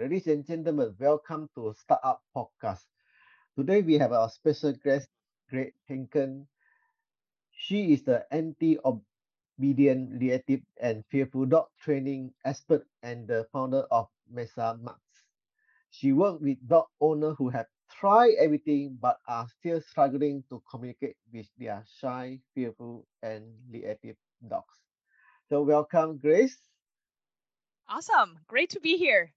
Ladies and gentlemen, welcome to Startup Podcast. Today we have our special guest, Grace Henke. She is the anti-obedient, reactive, and fearful dog training expert and the founder of Mensa Mutts. She works with dog owners who have tried everything but are still struggling to communicate with their shy, fearful, and reactive dogs. So welcome, Grace. Awesome. Great to be here.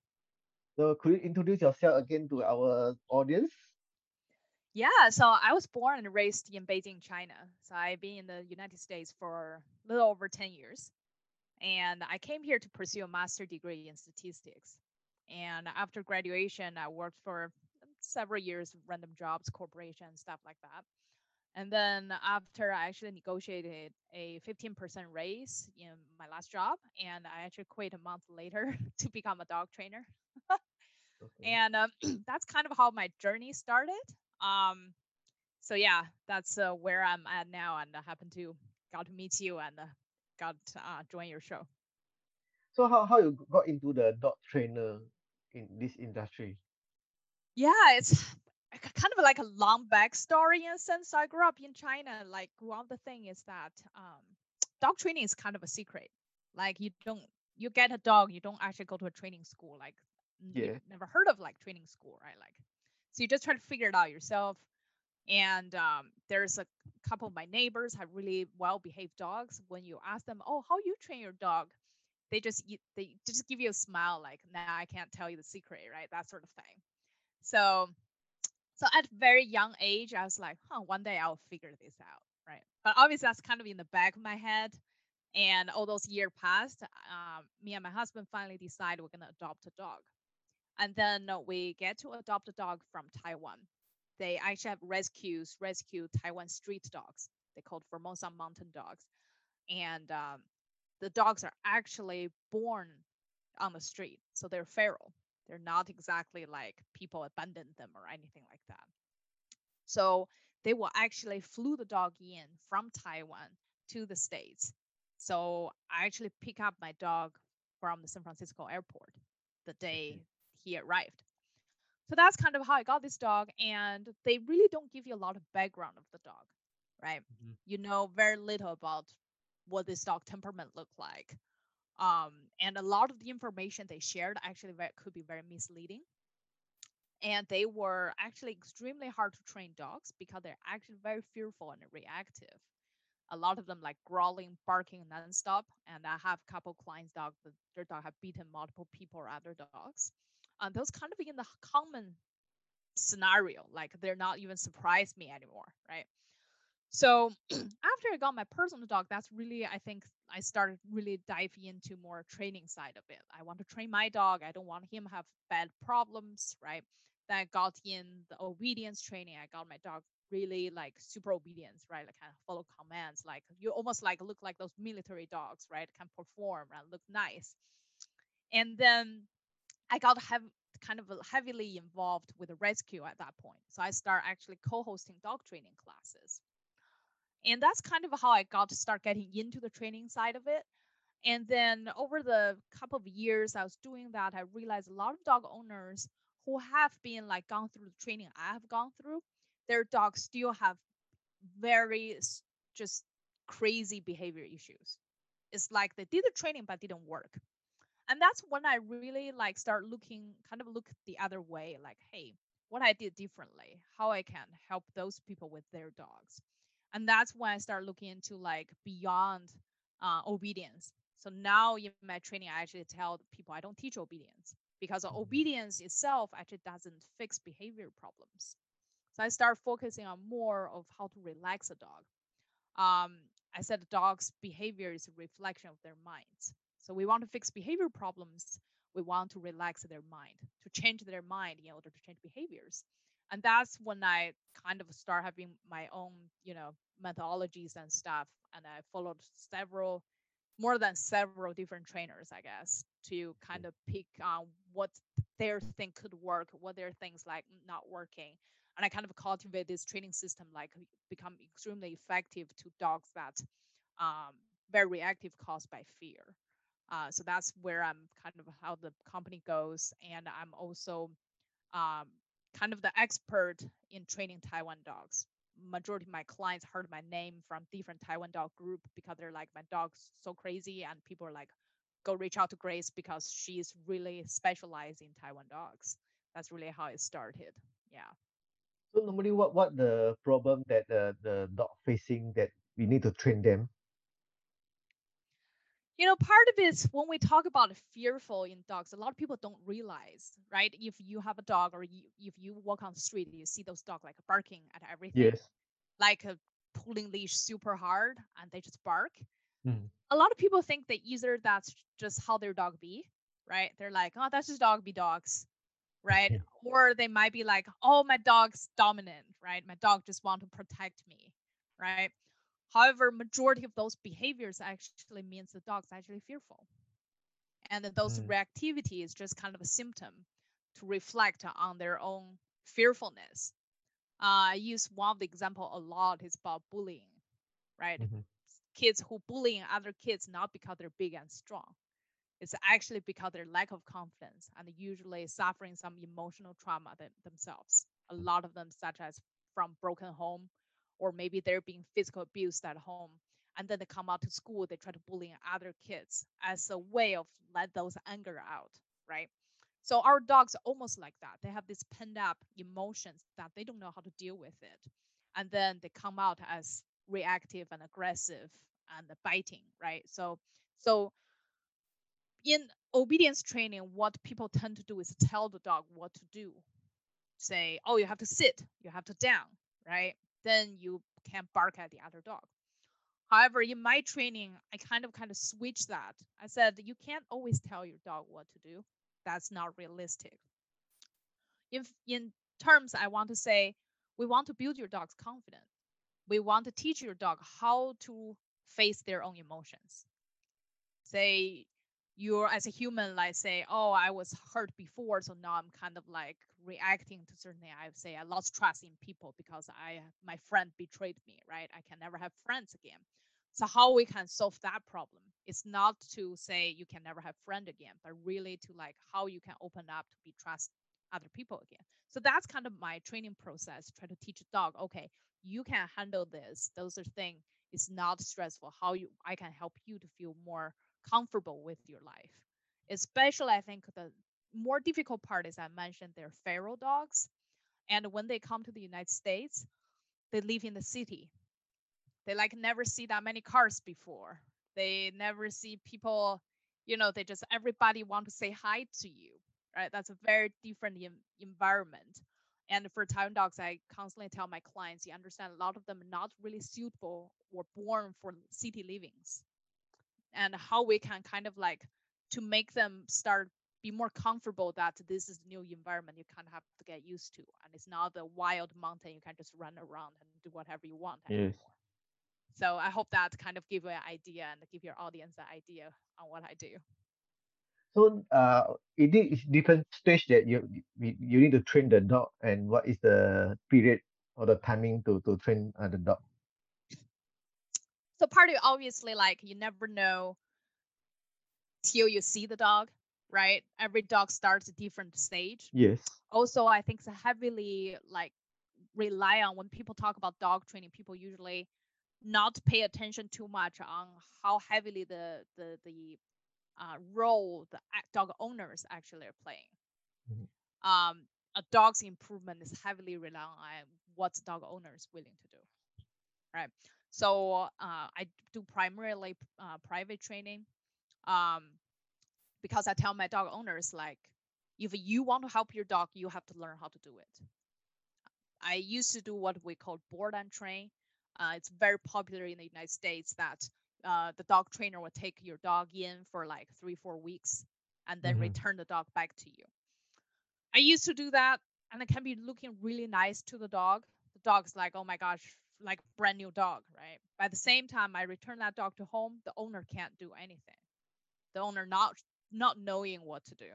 So could you introduce yourself again to our audience? Yeah, so I was born and raised in Beijing, China. So I've been in the United States for a little over 10 years. And I came here to pursue a master degree in statistics. And after graduation, I worked for several years, random jobs, corporation, stuff like that. And then after I actually negotiated a 15% raise in my last job, and I actually quit a month later to become a dog trainer. Okay. And um, that's kind of how my journey started. Um, so yeah, that's uh, where I'm at now, and I happen to got to meet you and uh, got uh, join your show. So how how you got into the dog trainer in this industry? Yeah, it's kind of like a long backstory in a sense. I grew up in China. Like one of the thing is that um, dog training is kind of a secret. Like you don't you get a dog, you don't actually go to a training school. Like yeah. never heard of like training school, right? Like so you just try to figure it out yourself. And um, there's a couple of my neighbors have really well behaved dogs. When you ask them, "Oh, how you train your dog?" They just they just give you a smile, like, "Nah, I can't tell you the secret," right? That sort of thing. So, so at very young age, I was like, "Huh, one day I'll figure this out," right? But obviously, that's kind of in the back of my head. And all those years passed. Um, me and my husband finally decided we're gonna adopt a dog. And then we get to adopt a dog from Taiwan. They actually have rescues, rescue Taiwan street dogs. They called Formosa mountain dogs. And um, the dogs are actually born on the street. So they're feral. They're not exactly like people abandon them or anything like that. So they will actually flew the dog in from Taiwan to the States. So I actually pick up my dog from the San Francisco airport the day he arrived. So that's kind of how I got this dog. And they really don't give you a lot of background of the dog, right? Mm-hmm. You know very little about what this dog temperament looked like. Um, and a lot of the information they shared actually very, could be very misleading. And they were actually extremely hard to train dogs because they're actually very fearful and reactive. A lot of them like growling, barking nonstop. And I have a couple clients' dogs, that their dog have beaten multiple people or other dogs uh, those kind of in the common scenario like they're not even surprise me anymore right? So after i got my personal dog that's really i think i started really diving into more training side of it. I want to train my dog i don't want him have bad problems right? Then i got in the obedience training i got my dog really like super obedience right? Like kind of follow commands like you almost like look like those military dogs right? Can perform and look nice. And then I got have kind of heavily involved with the rescue at that point. So I start actually co-hosting dog training classes. And that's kind of how I got to start getting into the training side of it. And then over the couple of years I was doing that, I realized a lot of dog owners who have been like gone through the training I have gone through, their dogs still have very just crazy behavior issues. It's like they did the training but didn't work and that's when i really like start looking kind of look the other way like hey what i did differently how i can help those people with their dogs. And that's when i start looking into like beyond uh, obedience. So now in my training i actually tell people i don't teach obedience because mm-hmm. obedience itself actually doesn't fix behavior problems. So i start focusing on more of how to relax a dog. Um, i said the dog's behavior is a reflection of their minds so we want to fix behavior problems. We want to relax their mind, to change their mind in order to change behaviors. And that's when I kind of start having my own, you know, methodologies and stuff. And I followed several, more than several different trainers, I guess, to kind of pick on what their thing could work, what their things like not working. And I kind of cultivate this training system, like become extremely effective to dogs that um, very reactive caused by fear. Uh, so that's where I'm kind of how the company goes, and I'm also um, kind of the expert in training Taiwan dogs. Majority of my clients heard my name from different Taiwan dog group because they're like my dog's so crazy, and people are like, go reach out to Grace because she's really specialized in Taiwan dogs. That's really how it started. Yeah. So normally, what what the problem that the the dog facing that we need to train them? You know, part of it is when we talk about fearful in dogs, a lot of people don't realize, right? If you have a dog or you, if you walk on the street, you see those dogs like barking at everything, Yes. like uh, pulling leash super hard, and they just bark. Mm. A lot of people think that either that's just how their dog be, right? They're like, oh, that's just dog be dogs, right? Yeah. Or they might be like, oh, my dog's dominant, right? My dog just want to protect me, right? However, majority of those behaviors actually means the dog's actually fearful. And that those Mm. reactivity is just kind of a symptom to reflect on their own fearfulness. Uh, I use one of the example a lot is about bullying, right? Mhm. Kids who bullying other kids not because they're big and strong. It's actually because their lack of confidence and usually suffering some emotional trauma them, themselves. A mm. lot of them, such as from broken home, or maybe they're being physical abused at home, and then they come out to school, they try to bully other kids as a way of let those anger out, right? So our dogs are almost like that. They have this pent up emotions that they don't know how to deal with it, and then they come out as reactive and aggressive and biting, right? So, so in obedience training, what people tend to do is tell the dog what to do. Say, oh, you have to sit, you have to down, right? Then you can bark at the other dog. However, in my training, I kind of kind of switch that. I said you can't always tell your dog what to do. That's not realistic. If in terms, I want to say we want to build your dog's confidence. We want to teach your dog how to face their own emotions. Say you're as a human, like say, oh, I was hurt before, so now I'm kind of like reacting to certain. I say I lost trust in people because I my friend betrayed me, right? I can never have friends again. So how we can solve that problem? It's not to say you can never have friend again, but really to like how you can open up to be trust other people again. So that's kind of my training process. Try to teach a dog, okay, you can handle this. Those are things. It's not stressful. How you I can help you to feel more comfortable with your life. Especially, I think the more difficult part is I mentioned they're feral dogs, and when they come to the United States, they live in the city. They like never see that many cars before. They never see people. You know, they just everybody want to say hi to you, right? That's a very different en- environment. And for Taiwan dogs, I constantly tell my clients, you understand a lot of them not really suitable or born for city livings and how we can kind of like to make them start be more comfortable that this is a new environment you kind of have to get used to and it's not the wild mountain you can just run around and do whatever you want Yes. anymore. so i hope that kind of give you an idea and give your audience an idea on what i do So uh, it is different stage that you you you need to train the dog, and what is the period or the timing to to train uh, the dog? So part of obviously like you never know till you see the dog right every dog starts a different stage Yes. also i think it's heavily like rely on when people talk about dog training people usually not pay attention too much on how heavily the the the uh, role the dog owners actually are playing Mhm. um a dog's improvement is heavily reliant on what the dog owner is willing to do right so uh, i do primarily uh, private training um because i tell my dog owners like if you want to help your dog you have to learn how to do it I used to do what we call board and train. Uh, it's very popular in the United States that uh, the dog trainer will take your dog in for like three, four weeks and then Mhm. return the dog back to you. I used to do that and it can be looking really nice to the dog. The dog's like, oh my gosh, like brand new dog, right? By the same time, I return that dog to home, the owner can't do anything. The owner not not knowing what to do,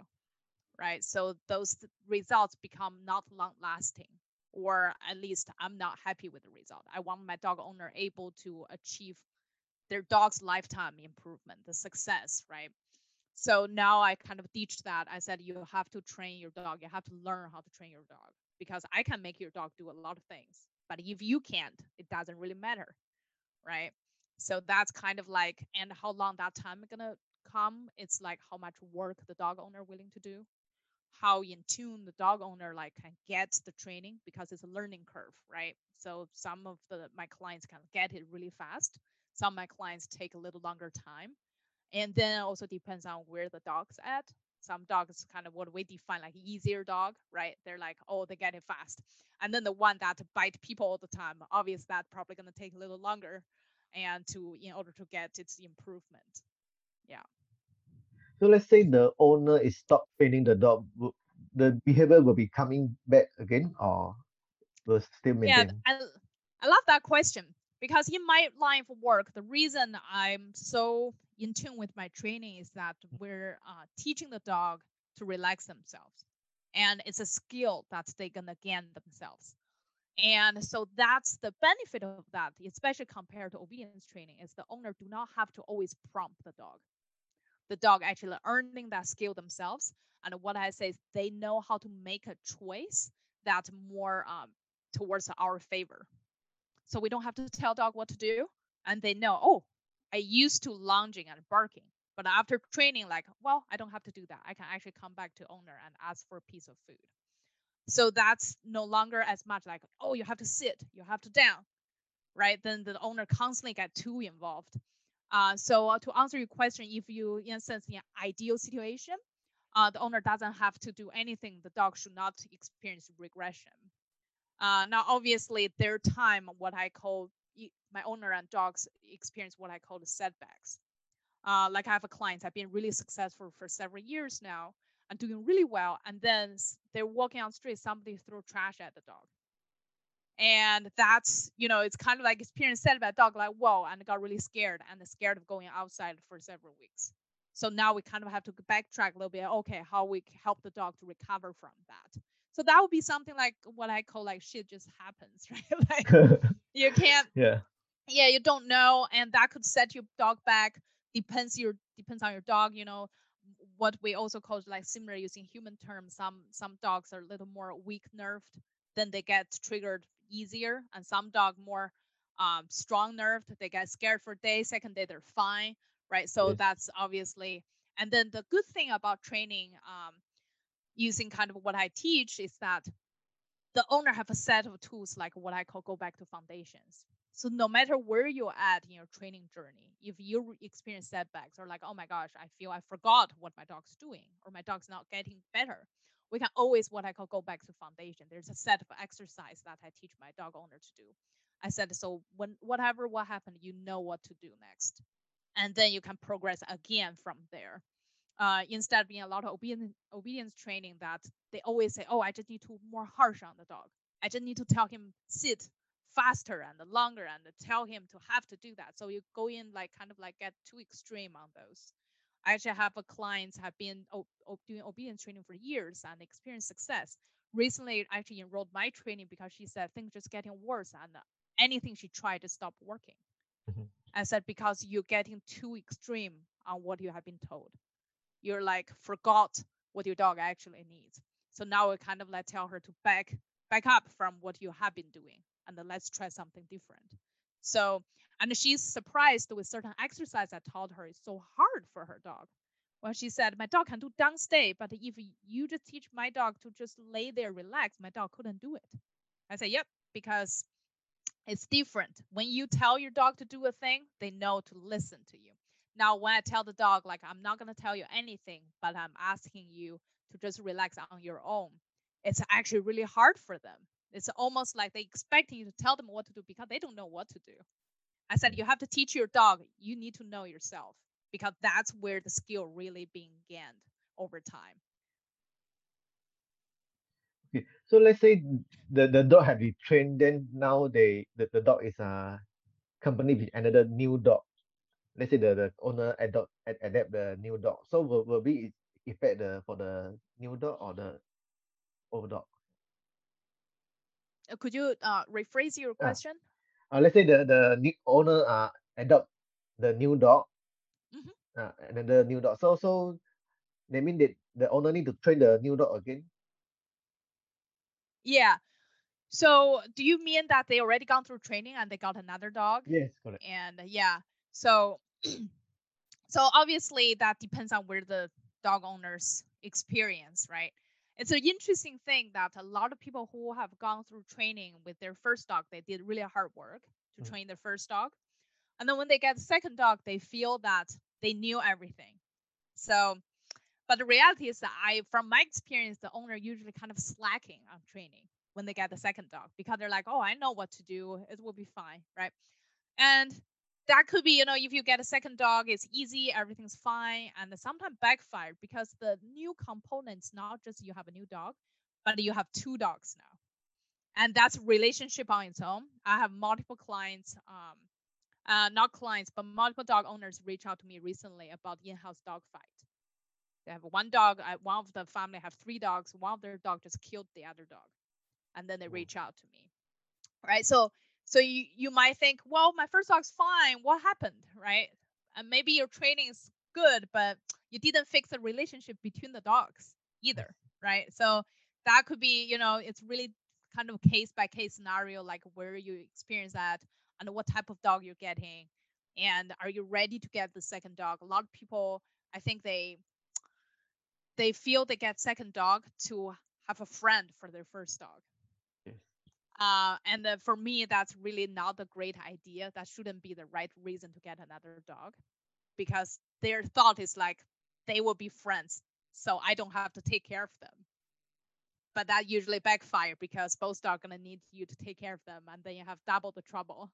right? So those th- results become not long lasting or at least I'm not happy with the result. I want my dog owner able to achieve their dog's lifetime improvement, the success, right? So now I kind of teach that. I said you have to train your dog. You have to learn how to train your dog because I can make your dog do a lot of things. But if you can't, it doesn't really matter. Right. So that's kind of like, and how long that time gonna come, it's like how much work the dog owner willing to do, how in tune the dog owner like can get the training because it's a learning curve, right? So some of the my clients can get it really fast. Some of my clients take a little longer time. And then also depends on where the dog's at. Some dogs kind of what we define like easier dog, right? They're like, oh, they get it fast. And then the one that bite people all the time, obviously that probably gonna take a little longer and to in order to get its improvement. Yeah. So let's say the owner is stop training the dog, the behavior will be coming back again or will still maintain? Yeah, I, I love that question because in my line of work, the reason I'm so in tune with my training is that we're uh, teaching the dog to relax themselves. And it's a skill that they're gonna gain themselves. And so that's the benefit of that, especially compared to obedience training, is the owner do not have to always prompt the dog the dog actually earning that skill themselves. And what I say is they know how to make a choice that more um, towards our favor. So we don't have to tell dog what to do, and they know, oh, I used to lunging and barking, but after training, like, well, I don't have to do that. I can actually come back to owner and ask for a piece of food. So that's no longer as much like, oh, you have to sit, you have to down, right? Then the owner constantly get too involved. Uh, so uh, to answer your question, if you, in a sense, in an ideal situation, uh, the owner doesn't have to do anything. The dog should not experience regression. Uh, now, obviously, their time, what I call my owner and dogs experience what I call the setbacks. Uh, like I have a client, I've been really successful for several years now and doing really well. And then they're walking on the street, somebody throw trash at the dog and that's you know it's kind of like experience said about dog like whoa and got really scared and scared of going outside for several weeks so now we kind of have to backtrack a little bit okay how we help the dog to recover from that so that would be something like what i call like shit just happens right like you can't yeah yeah you don't know and that could set your dog back depends your depends on your dog you know what we also call like similar using human terms some some dogs are a little more weak nerved then they get triggered easier and some dog more um, strong nerved they get scared for a day second day they're fine right so yes. that's obviously and then the good thing about training um, using kind of what i teach is that the owner have a set of tools like what i call go back to foundations so no matter where you're at in your training journey if you experience setbacks or like oh my gosh i feel i forgot what my dog's doing or my dog's not getting better we can always what I call go back to foundation. There's a set of exercise that I teach my dog owner to do. I said so when whatever what happened, you know what to do next, and then you can progress again from there. Uh, instead of being a lot of obedience, obedience training that they always say, oh, I just need to more harsh on the dog. I just need to tell him sit faster and the longer and tell him to have to do that. So you go in like kind of like get too extreme on those. I actually have a clients have been doing obedience training for years and experienced success. Recently, I actually enrolled my training because she said things just getting worse and anything she tried to stop working. Mm-hmm. I said because you're getting too extreme on what you have been told. You're like forgot what your dog actually needs. So now I kind of like tell her to back back up from what you have been doing and let's try something different. So and she's surprised with certain exercise I taught her is so hard for her dog. Well, she said, My dog can do down stay, but if you just teach my dog to just lay there, relax, my dog couldn't do it. I said, Yep, because it's different. When you tell your dog to do a thing, they know to listen to you. Now, when I tell the dog, like, I'm not going to tell you anything, but I'm asking you to just relax on your own, it's actually really hard for them. It's almost like they expect you to tell them what to do because they don't know what to do. I said you have to teach your dog. You need to know yourself because that's where the skill really being gained over time. Okay, so let's say the, the dog have been trained, then now they the, the dog is a company with another new dog. Let's say the, the owner adopt adapt the new dog. So will, will be effect the for the new dog or the old dog? Uh, could you uh, rephrase your question? uh, let's say the the new owner uh adopt the new dog, mm-hmm. uh, another new dog. So so They mean that the owner need to train the new dog again. Yeah. So do you mean that they already gone through training and they got another dog? Yes, correct. And yeah, so so obviously that depends on where the dog owners experience, right? It's an interesting thing that a lot of people who have gone through training with their first dog, they did really hard work to Mm. train their first dog. And then when they get the second dog, they feel that they knew everything. So but the reality is that I from my experience, the owner usually kind of slacking on training when they get the second dog because they're like, oh, I know what to do. It will be fine, right? And that could be, you know, if you get a second dog, it's easy, everything's fine, and sometimes backfire because the new components not just you have a new dog, but you have two dogs now, and that's relationship on its own. I have multiple clients, um, uh, not clients, but multiple dog owners reach out to me recently about in-house dog fight. They have one dog. One of the family have three dogs. One of their dog just killed the other dog, and then they reach out to me, right? So so you you might think, well, my first dog's fine. What happened, right? And maybe your training is good, but you didn't fix the relationship between the dogs mm. either, right? So that could be, you know, it's really kind of case by case scenario, like where you experience that and what type of dog you're getting, and are you ready to get the second dog? A lot of people, I think they they feel they get second dog to have a friend for their first dog. Uh, and uh, for me, that's really not a great idea. That shouldn't be the right reason to get another dog, because their thought is like they will be friends, so I don't have to take care of them. But that usually backfire because both dogs are gonna need you to take care of them, and then you have double the trouble.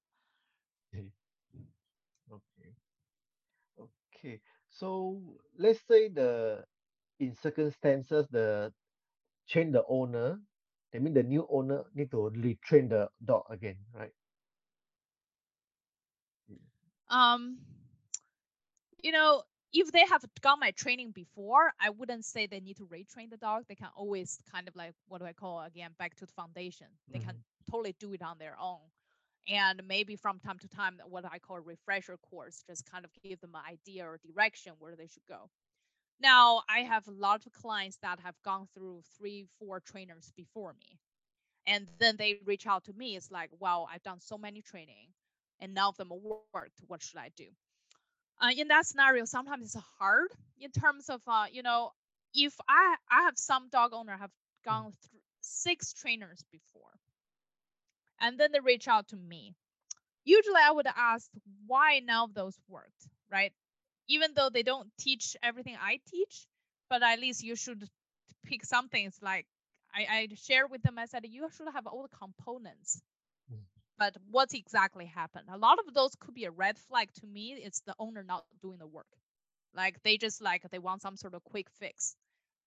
Okay. Okay. So let's say the in circumstances the change the owner, that mean the new owner need to retrain the dog again, right? Um, you know, if they have gone my training before, I wouldn't say they need to retrain the dog. They can always kind of like what do I call again back to the foundation. They can totally do it on their own. And maybe from time to time, what I call a refresher course, just kind of give them an idea or direction where they should go. Now, I have a lot of clients that have gone through three, four trainers before me. And then they reach out to me. It's like, wow, I've done so many training and none of them worked. What should I do? Uh, in that scenario, sometimes it's hard in terms of, uh, you know, if I I have some dog owner have gone through six trainers before, and then they reach out to me. Usually, I would ask why none of those worked, right? Even though they don't teach everything I teach, but at least you should pick some things like I, I share with them. I said you should have all the components Mm. but what exactly happened a lot of those could be a red flag to me it's the owner not doing the work like they just like they want some sort of quick fix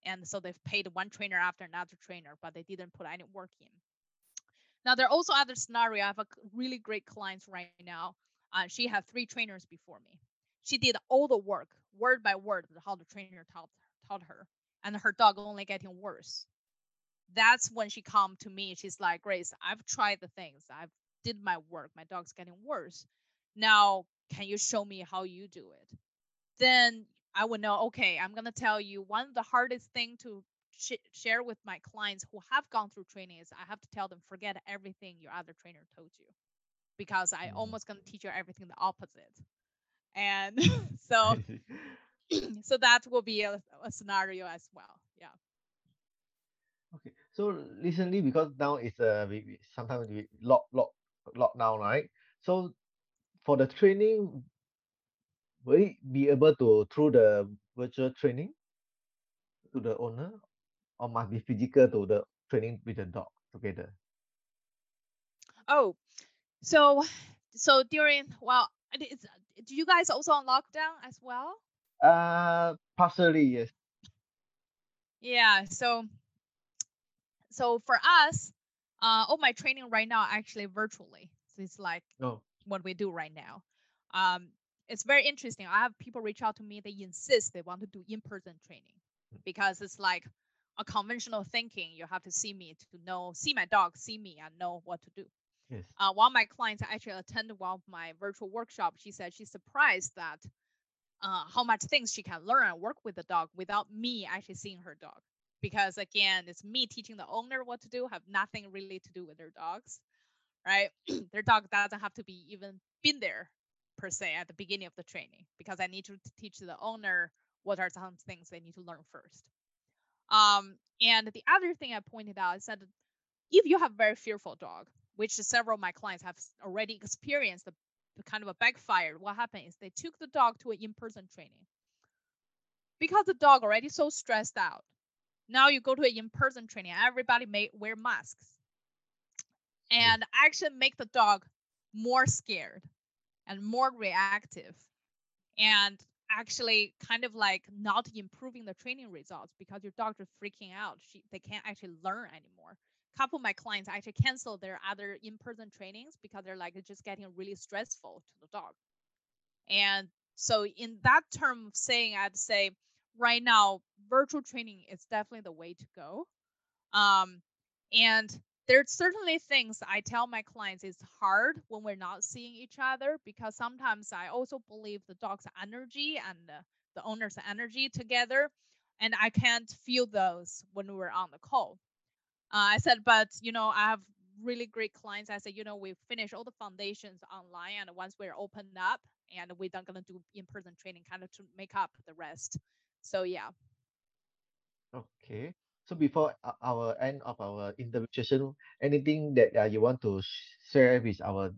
and so they've paid one trainer after another trainer but they didn't put any work in now there are also other scenario i have a really great client right now uh, she had three trainers before me she did all the work word by word how the trainer taught, taught her and her dog only getting worse. That's when she come to me she's like grace i've tried the things i've did my work my dog's getting worse. Now can you show me how you do it? Then i would know okay i'm going to tell you one of the hardest thing to sh- share with my clients who have gone through training is i have to tell them forget everything your other trainer told you because i Mm. almost going to teach you everything the opposite and so so that will be a, a scenario as well yeah Okay. So recently, because now it's uh, we, we sometimes we lock lock lockdown, right? So for the training, will it be able to through the virtual training to the owner, or must be physical to the training with the dog together? Oh, so so during well, is, do you guys also on lockdown as well? Uh, partially yes. Yeah. So so for us, uh, all my training right now actually virtually. So it's like No. what we do right now. Um, it's very interesting. I have people reach out to me. They insist they want to do in-person training because it's like a conventional thinking. You have to see me to know, see my dog, see me, and know what to do. Yes. uh, one of my clients actually attended one of my virtual workshop. She said she's surprised that uh, how much things she can learn and work with the dog without me actually seeing her dog because again it's me teaching the owner what to do have nothing really to do with their dogs right their dog doesn't have to be even been there per se at the beginning of the training because i need to teach the owner what are some things they need to learn first um, and the other thing i pointed out is that if you have a very fearful dog which several of my clients have already experienced the, the kind of a backfire what happened is they took the dog to an in-person training because the dog already so stressed out now you go to an in-person training, everybody may wear masks. Mm. And actually make the dog more scared and more reactive. And actually kind of like not improving the training results because your dog is freaking out. She, they can't actually learn anymore. Couple of my clients actually cancel their other in-person trainings because they're like just getting really stressful to the dog. And so in that term of saying, I'd say right now virtual training is definitely the way to go um, and there's certainly things i tell my clients it's hard when we're not seeing each other because sometimes i also believe the dog's energy and the, the owner's energy together and i can't feel those when we're on the call uh, i said but you know i have really great clients i said you know we finish all the foundations online and once we're opened up and we're going to do in-person training kind of to make up the rest so yeah. Okay. So before our end of our interview session, anything that uh, you want to share with our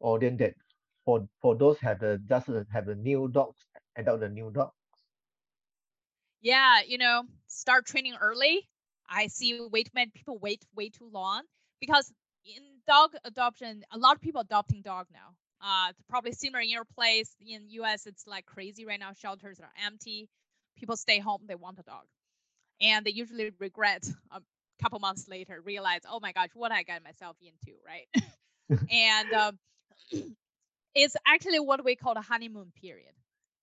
audience that for for those have the just have a new dog, adopt the new dog? Yeah, you know, start training early. I see way too many people wait way too long because in dog adoption, a lot of people adopting dog now. Uh, it's probably similar in your place. In US, it's like crazy right now. Shelters are empty people stay home, they want a dog. And they usually regret a couple months later, realize, oh my gosh, what I got myself into, right? and um, it's actually what we call the honeymoon period.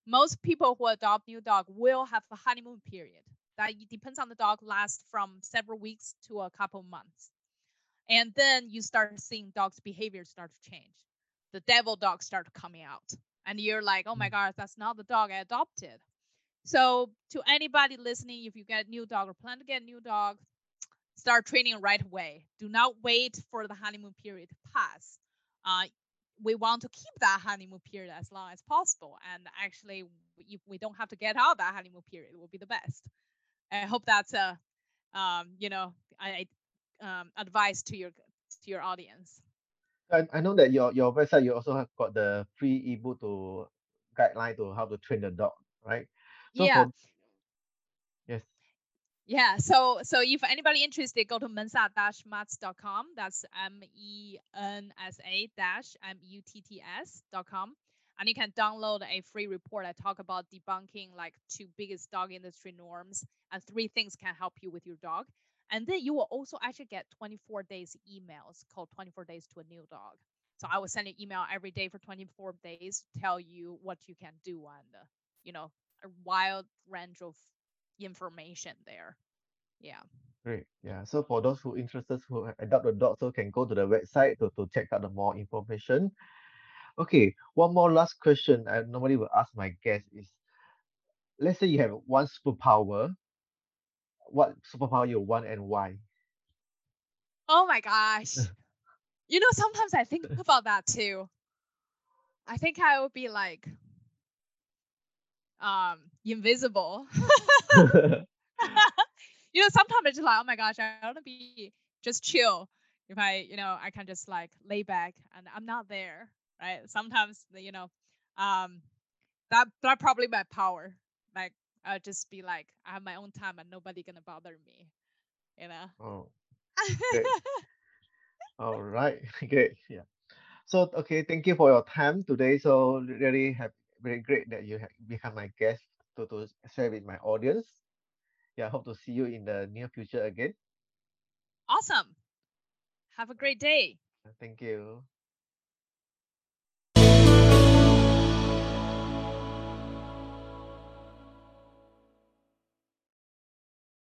Most people who adopt new dog will have a honeymoon period. That depends on the dog, lasts from several weeks to a couple months. And then you start seeing dogs' behavior start to change. The devil dogs start coming out. And you're like, oh my mm. God, that's not the dog I adopted. So to anybody listening, if you get a new dog or plan to get a new dog, start training right away. Do not wait for the honeymoon period to pass. Uh, we want to keep that honeymoon period as long as possible. And actually, if we don't have to get out that honeymoon period, it will be the best. I hope that's a, um, you know, I, um, advice to your to your audience. I, I know that your your website you also have got the free ebook to guideline to how to train the dog, right? So yeah. For, yes. Yeah. So so if anybody interested, go to mensa-mutts.com. That's M E N S A dash M U T T S dot com. And you can download a free report. I talk about debunking like two biggest dog industry norms and three things can help you with your dog. And then you will also actually get 24 days emails called 24 days to a new dog. So I will send an email every day for 24 days, tell you what you can do and uh, you know a wild range of information there. Yeah. Great. Yeah. So for those who interested who adopt a dog, so can go to the website to, to check out the more information. Okay, one more last question I normally will ask my guests is let's say you have one superpower. What superpower you want and why? Oh my gosh. you know, sometimes I think about that too. I think I would be like um invisible. you know, sometimes it's like, oh my gosh, I want to be just chill. If I, you know, I can just like lay back and I'm not there, right? Sometimes, you know, um, that that probably my power. Like I'll just be like, I have my own time and nobody gonna bother me, you know. Oh. Great. All right, Okay. Yeah. So okay, thank you for your time today. So really happy very great that you have become my guest to, to share with my audience. Yeah, I hope to see you in the near future again. Awesome. Have a great day. Thank you.